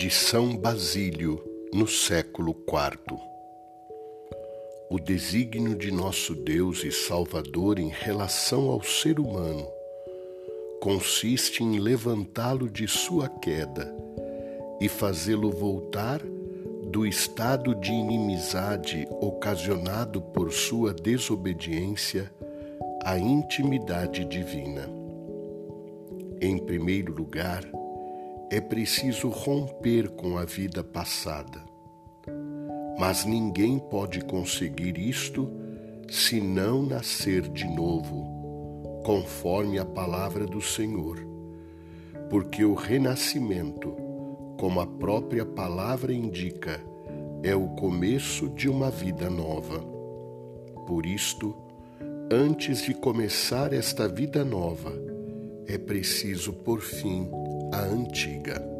de São Basílio no século IV. O desígnio de nosso Deus e Salvador em relação ao ser humano consiste em levantá-lo de sua queda e fazê-lo voltar do estado de inimizade ocasionado por sua desobediência à intimidade divina. Em primeiro lugar, é preciso romper com a vida passada. Mas ninguém pode conseguir isto se não nascer de novo, conforme a palavra do Senhor. Porque o renascimento, como a própria palavra indica, é o começo de uma vida nova. Por isto, antes de começar esta vida nova, é preciso por fim a antiga.